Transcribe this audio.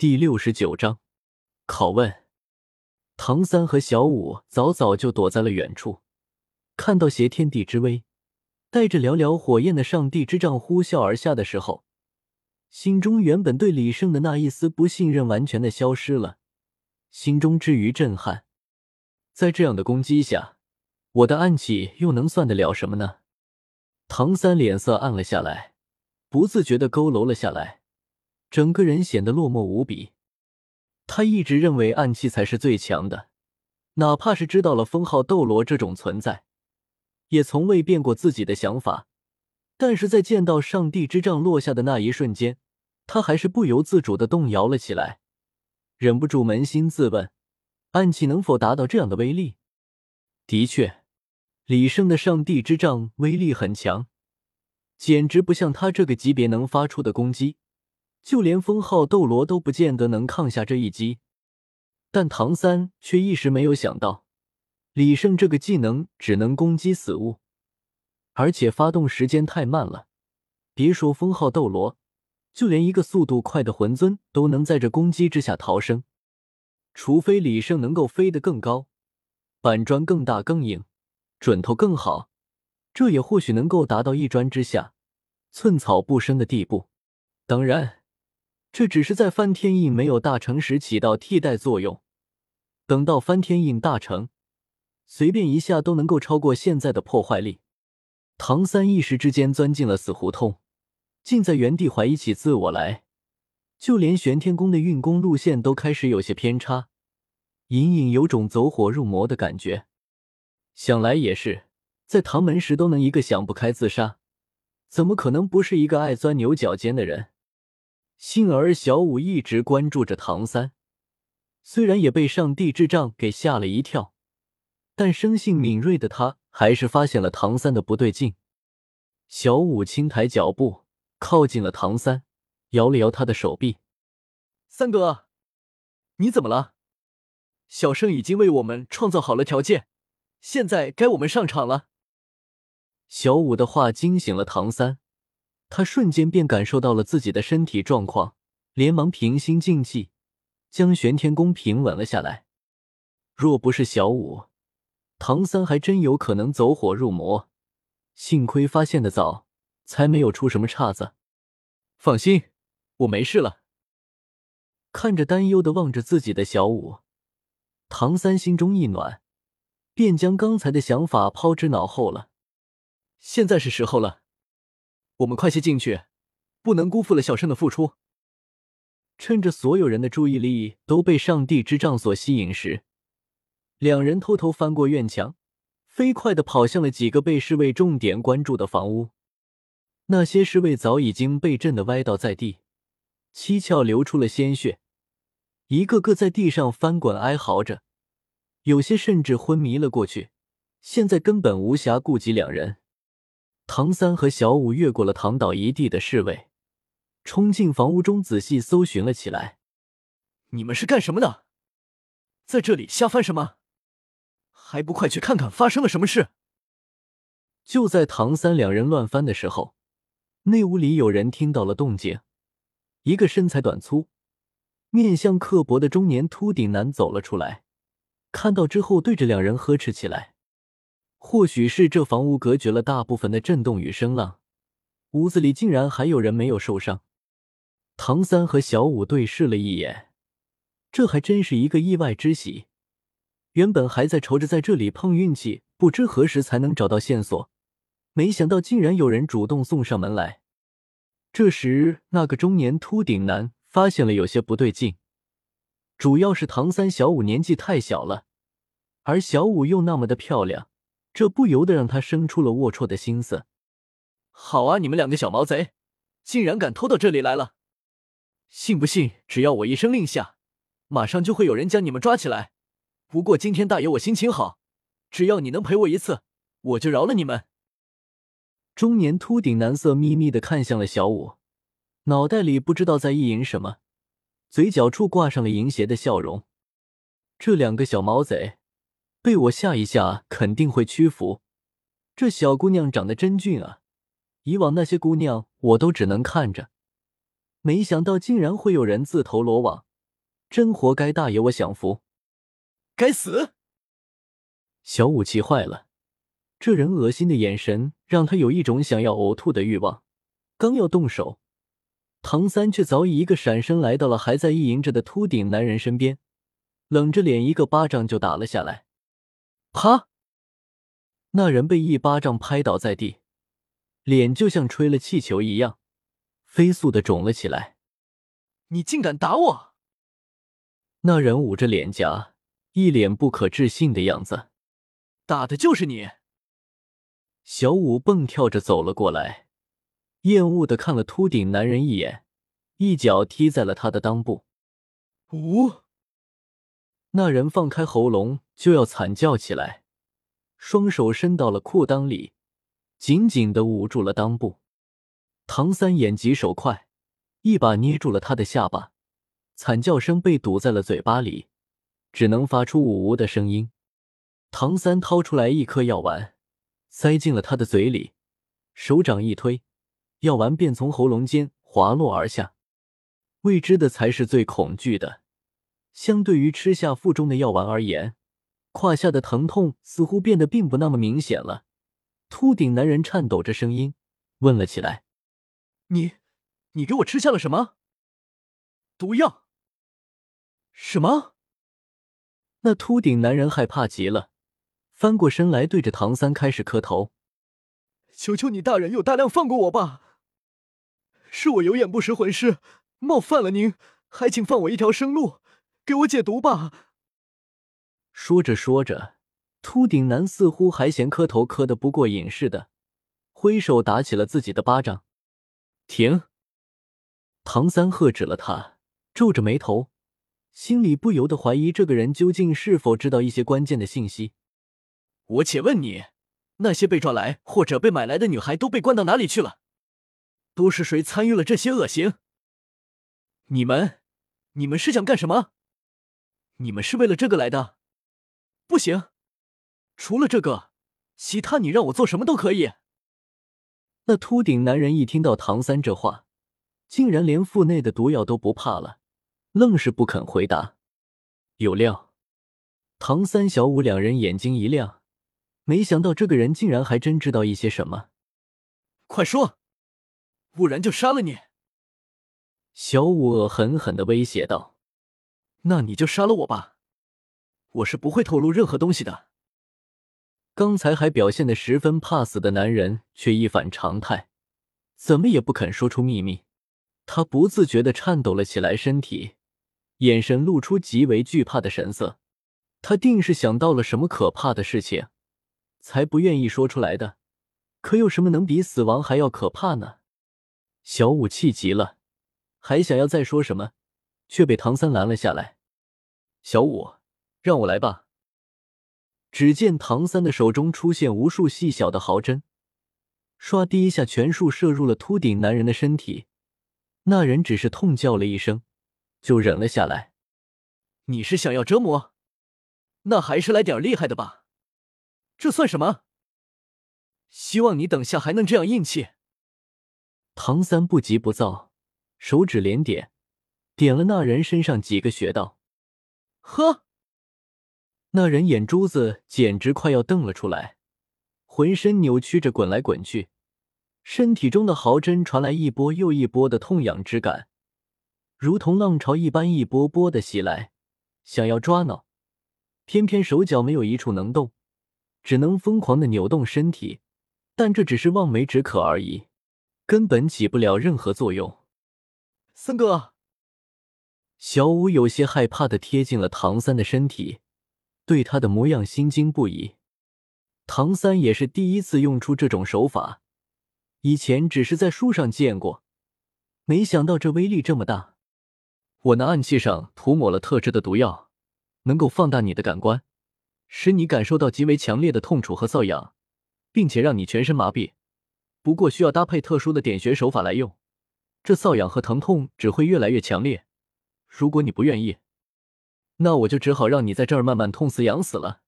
第六十九章拷问。唐三和小五早早就躲在了远处，看到挟天地之威、带着寥寥火焰的上帝之杖呼啸而下的时候，心中原本对李胜的那一丝不信任完全的消失了，心中之于震撼。在这样的攻击下，我的暗器又能算得了什么呢？唐三脸色暗了下来，不自觉的佝偻了下来，整个人显得落寞无比。他一直认为暗器才是最强的，哪怕是知道了封号斗罗这种存在，也从未变过自己的想法。但是在见到上帝之杖落下的那一瞬间，他还是不由自主的动摇了起来，忍不住扪心自问：暗器能否达到这样的威力？的确，李胜的上帝之杖威力很强，简直不像他这个级别能发出的攻击。就连封号斗罗都不见得能抗下这一击，但唐三却一时没有想到，李胜这个技能只能攻击死物，而且发动时间太慢了。别说封号斗罗，就连一个速度快的魂尊都能在这攻击之下逃生。除非李胜能够飞得更高，板砖更大更硬，准头更好，这也或许能够达到一砖之下，寸草不生的地步。当然。这只是在翻天印没有大成时起到替代作用，等到翻天印大成，随便一下都能够超过现在的破坏力。唐三一时之间钻进了死胡同，竟在原地怀疑起自我来，就连玄天宫的运功路线都开始有些偏差，隐隐有种走火入魔的感觉。想来也是，在唐门时都能一个想不开自杀，怎么可能不是一个爱钻牛角尖的人？幸而小五一直关注着唐三，虽然也被上帝智障给吓了一跳，但生性敏锐的他还是发现了唐三的不对劲。小五轻抬脚步靠近了唐三，摇了摇他的手臂：“三哥，你怎么了？小圣已经为我们创造好了条件，现在该我们上场了。”小五的话惊醒了唐三。他瞬间便感受到了自己的身体状况，连忙平心静气，将玄天功平稳了下来。若不是小五，唐三还真有可能走火入魔。幸亏发现的早，才没有出什么岔子。放心，我没事了。看着担忧的望着自己的小五，唐三心中一暖，便将刚才的想法抛之脑后了。现在是时候了。我们快些进去，不能辜负了小圣的付出。趁着所有人的注意力都被上帝之杖所吸引时，两人偷偷翻过院墙，飞快的跑向了几个被侍卫重点关注的房屋。那些侍卫早已经被震得歪倒在地，七窍流出了鲜血，一个个在地上翻滚哀嚎着，有些甚至昏迷了过去。现在根本无暇顾及两人。唐三和小五越过了躺倒一地的侍卫，冲进房屋中仔细搜寻了起来。你们是干什么的？在这里瞎翻什么？还不快去看看发生了什么事！就在唐三两人乱翻的时候，内屋里有人听到了动静，一个身材短粗、面相刻薄的中年秃顶男走了出来，看到之后对着两人呵斥起来。或许是这房屋隔绝了大部分的震动与声浪，屋子里竟然还有人没有受伤。唐三和小五对视了一眼，这还真是一个意外之喜。原本还在愁着在这里碰运气，不知何时才能找到线索，没想到竟然有人主动送上门来。这时，那个中年秃顶男发现了有些不对劲，主要是唐三、小五年纪太小了，而小五又那么的漂亮。这不由得让他生出了龌龊的心思。好啊，你们两个小毛贼，竟然敢偷到这里来了！信不信，只要我一声令下，马上就会有人将你们抓起来。不过今天大爷我心情好，只要你能陪我一次，我就饶了你们。中年秃顶男色眯眯的看向了小五，脑袋里不知道在意淫什么，嘴角处挂上了淫邪的笑容。这两个小毛贼。被我吓一吓，肯定会屈服。这小姑娘长得真俊啊！以往那些姑娘我都只能看着，没想到竟然会有人自投罗网，真活该大爷我享福。该死！小五气坏了，这人恶心的眼神让他有一种想要呕吐的欲望。刚要动手，唐三却早已一个闪身来到了还在意淫着的秃顶男人身边，冷着脸一个巴掌就打了下来。啪！那人被一巴掌拍倒在地，脸就像吹了气球一样，飞速的肿了起来。你竟敢打我！那人捂着脸颊，一脸不可置信的样子。打的就是你！小五蹦跳着走了过来，厌恶的看了秃顶男人一眼，一脚踢在了他的裆部。呜！那人放开喉咙就要惨叫起来，双手伸到了裤裆里，紧紧的捂住了裆部。唐三眼疾手快，一把捏住了他的下巴。惨叫声被堵在了嘴巴里，只能发出呜呜的声音。唐三掏出来一颗药丸，塞进了他的嘴里，手掌一推，药丸便从喉咙间滑落而下。未知的才是最恐惧的。相对于吃下腹中的药丸而言，胯下的疼痛似乎变得并不那么明显了。秃顶男人颤抖着声音问了起来：“你，你给我吃下了什么毒药？”什么？那秃顶男人害怕极了，翻过身来，对着唐三开始磕头：“求求你大人，有大量放过我吧！是我有眼不识魂师，冒犯了您，还请放我一条生路，给我解毒吧！”说着说着，秃顶男似乎还嫌磕头磕的不过瘾似的，挥手打起了自己的巴掌。停！唐三喝止了他，皱着眉头。心里不由得怀疑这个人究竟是否知道一些关键的信息。我且问你，那些被抓来或者被买来的女孩都被关到哪里去了？都是谁参与了这些恶行？你们，你们是想干什么？你们是为了这个来的？不行，除了这个，其他你让我做什么都可以。那秃顶男人一听到唐三这话，竟然连腹内的毒药都不怕了。愣是不肯回答，有料！唐三、小五两人眼睛一亮，没想到这个人竟然还真知道一些什么。快说，不然就杀了你！小五恶狠狠的威胁道：“那你就杀了我吧，我是不会透露任何东西的。”刚才还表现的十分怕死的男人却一反常态，怎么也不肯说出秘密。他不自觉的颤抖了起来，身体。眼神露出极为惧怕的神色，他定是想到了什么可怕的事情，才不愿意说出来的。可有什么能比死亡还要可怕呢？小五气急了，还想要再说什么，却被唐三拦了下来。小五，让我来吧。只见唐三的手中出现无数细小的毫针，唰的一下，全数射入了秃顶男人的身体。那人只是痛叫了一声。就忍了下来。你是想要折磨？那还是来点厉害的吧。这算什么？希望你等下还能这样硬气。唐三不急不躁，手指连点，点了那人身上几个穴道。呵，那人眼珠子简直快要瞪了出来，浑身扭曲着滚来滚去，身体中的毫针传来一波又一波的痛痒之感。如同浪潮一般，一波波的袭来，想要抓挠，偏偏手脚没有一处能动，只能疯狂的扭动身体，但这只是望梅止渴而已，根本起不了任何作用。三哥，小五有些害怕的贴近了唐三的身体，对他的模样心惊不已。唐三也是第一次用出这种手法，以前只是在书上见过，没想到这威力这么大。我那暗器上涂抹了特制的毒药，能够放大你的感官，使你感受到极为强烈的痛楚和瘙痒，并且让你全身麻痹。不过需要搭配特殊的点穴手法来用，这瘙痒和疼痛只会越来越强烈。如果你不愿意，那我就只好让你在这儿慢慢痛死、痒死了。